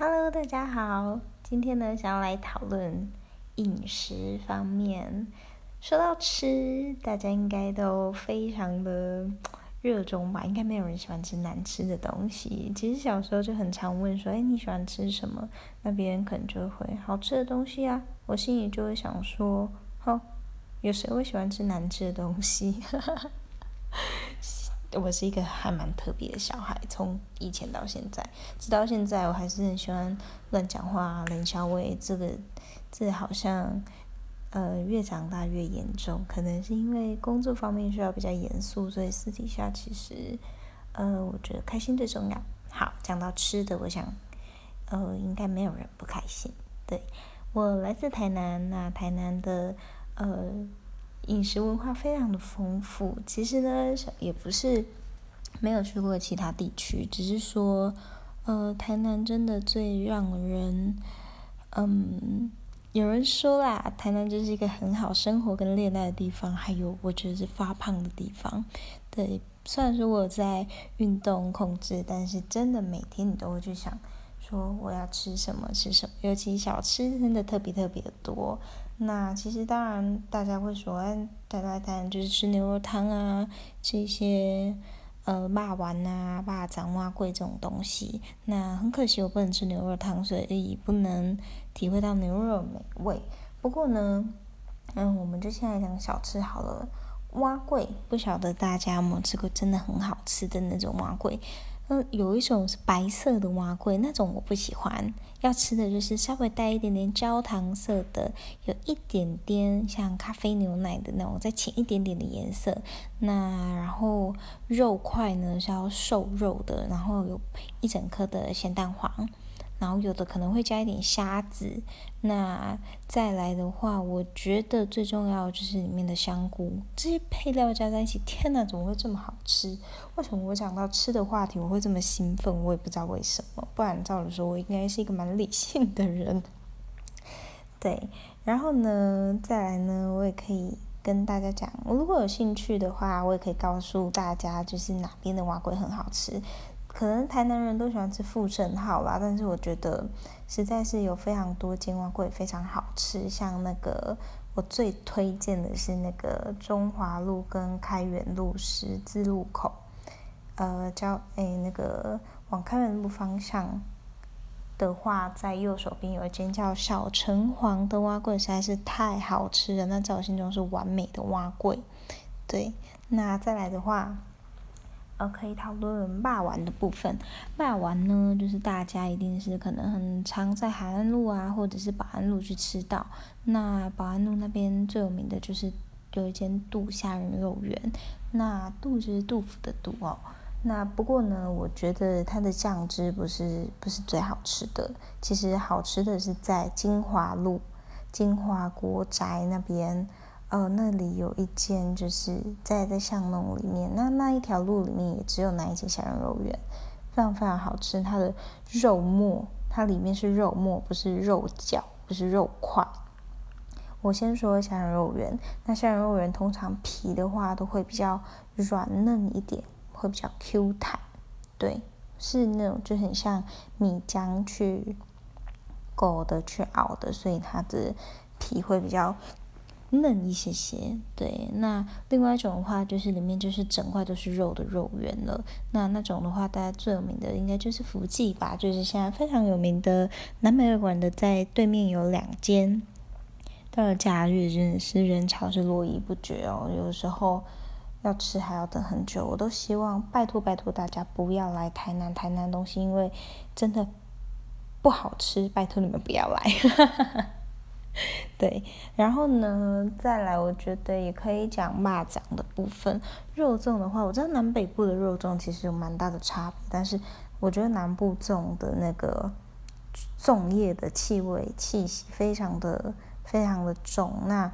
Hello，大家好。今天呢，想要来讨论饮食方面。说到吃，大家应该都非常的热衷吧？应该没有人喜欢吃难吃的东西。其实小时候就很常问说：“哎，你喜欢吃什么？”那别人可能就会好吃的东西啊。我心里就会想说：“哼，有谁会喜欢吃难吃的东西？” 我是一个还蛮特别的小孩，从以前到现在，直到现在，我还是很喜欢乱讲话、冷笑味。这个，这好像，呃，越长大越严重。可能是因为工作方面需要比较严肃，所以私底下其实，呃，我觉得开心最重要。好，讲到吃的，我想，呃，应该没有人不开心。对，我来自台南，那台南的，呃。饮食文化非常的丰富，其实呢，也不是没有去过其他地区，只是说，呃，台南真的最让人，嗯，有人说啦，台南就是一个很好生活跟恋爱的地方，还有我觉得是发胖的地方。对，虽然说我在运动控制，但是真的每天你都会去想，说我要吃什么吃什么，尤其小吃真的特别特别多。那其实当然，大家会说，哎，大家当然就是吃牛肉汤啊，吃一些呃肉丸啊、肉掌蛙贵这种东西。那很可惜，我不能吃牛肉汤，所以不能体会到牛肉美味。不过呢，嗯，我们就先来讲小吃好了。蛙贵，不晓得大家有没有吃过真的很好吃的那种蛙贵？嗯，有一种是白色的蛙桂，那种我不喜欢。要吃的就是稍微带一点点焦糖色的，有一点点像咖啡牛奶的那种，再浅一点点的颜色。那然后肉块呢是要瘦肉的，然后有一整颗的咸蛋黄。然后有的可能会加一点虾子，那再来的话，我觉得最重要就是里面的香菇，这些配料加在一起，天哪，怎么会这么好吃？为什么我讲到吃的话题我会这么兴奋？我也不知道为什么，不然照理说我应该是一个蛮理性的人。对，然后呢，再来呢，我也可以跟大家讲，如果有兴趣的话，我也可以告诉大家，就是哪边的蛙龟很好吃。可能台南人都喜欢吃富盛号啦，但是我觉得实在是有非常多金蛙贵非常好吃，像那个我最推荐的是那个中华路跟开元路十字路口，呃，叫哎那个往开元路方向的话，在右手边有一间叫小城隍的蛙桂，实在是太好吃了，那在我心中是完美的蛙桂。对，那再来的话。呃，可以讨论霸丸的部分。霸丸呢，就是大家一定是可能很常在海岸路啊，或者是保安路去吃到。那保安路那边最有名的就是有一间杜虾仁肉圆。那杜就是杜甫的杜哦。那不过呢，我觉得它的酱汁不是不是最好吃的。其实好吃的是在金华路金华国宅那边。呃，那里有一间，就是在在巷弄里面，那那一条路里面也只有那一间小人肉圆，非常非常好吃。它的肉末，它里面是肉末，不是肉饺，不是肉块。我先说小人肉圆，那小人肉圆通常皮的话都会比较软嫩一点，会比较 Q 弹，对，是那种就很像米浆去勾的去熬的，所以它的皮会比较。嫩一些些，对。那另外一种的话，就是里面就是整块都是肉的肉圆了。那那种的话，大家最有名的应该就是福记吧，就是现在非常有名的南美馆的，在对面有两间。到了假日真的是人潮是络绎不绝哦，有时候要吃还要等很久。我都希望拜托拜托大家不要来台南，台南东西因为真的不好吃，拜托你们不要来。对，然后呢，再来，我觉得也可以讲蚂蚱的部分。肉粽的话，我知道南北部的肉粽其实有蛮大的差别，但是我觉得南部粽的那个粽叶的气味气息非常的非常的重，那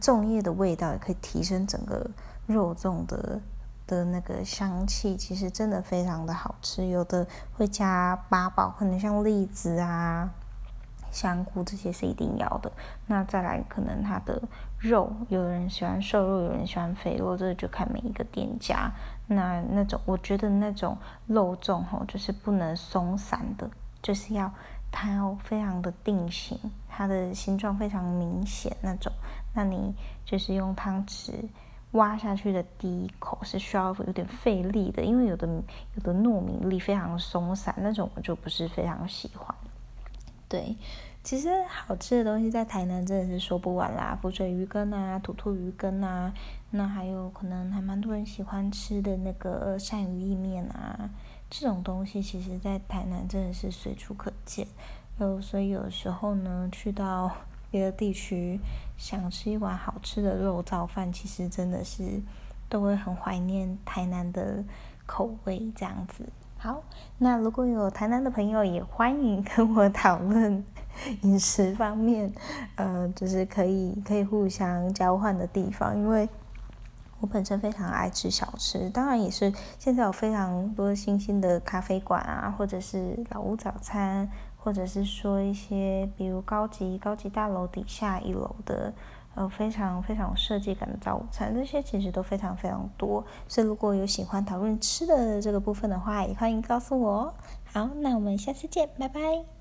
粽叶的味道也可以提升整个肉粽的的那个香气，其实真的非常的好吃。有的会加八宝，可能像栗子啊。香菇这些是一定要的。那再来，可能它的肉，有人喜欢瘦肉，有人喜欢肥肉，这个就看每一个店家。那那种，我觉得那种肉粽吼，就是不能松散的，就是要它要非常的定型，它的形状非常明显那种。那你就是用汤匙挖下去的第一口是需要有点费力的，因为有的有的糯米粒非常松散，那种我就不是非常喜欢。对，其实好吃的东西在台南真的是说不完啦，浮水鱼羹啊，土兔鱼羹啊，那还有可能还蛮多人喜欢吃的那个鳝鱼意面啊，这种东西其实在台南真的是随处可见。有所以有时候呢，去到别的地区想吃一碗好吃的肉燥饭，其实真的是都会很怀念台南的口味这样子。好，那如果有台南的朋友，也欢迎跟我讨论饮食方面，呃，就是可以可以互相交换的地方。因为我本身非常爱吃小吃，当然也是现在有非常多新兴的咖啡馆啊，或者是老屋早餐，或者是说一些比如高级高级大楼底下一楼的。呃，非常非常有设计感的早午餐，这些其实都非常非常多。所以如果有喜欢讨论吃的这个部分的话，也欢迎告诉我。好，那我们下次见，拜拜。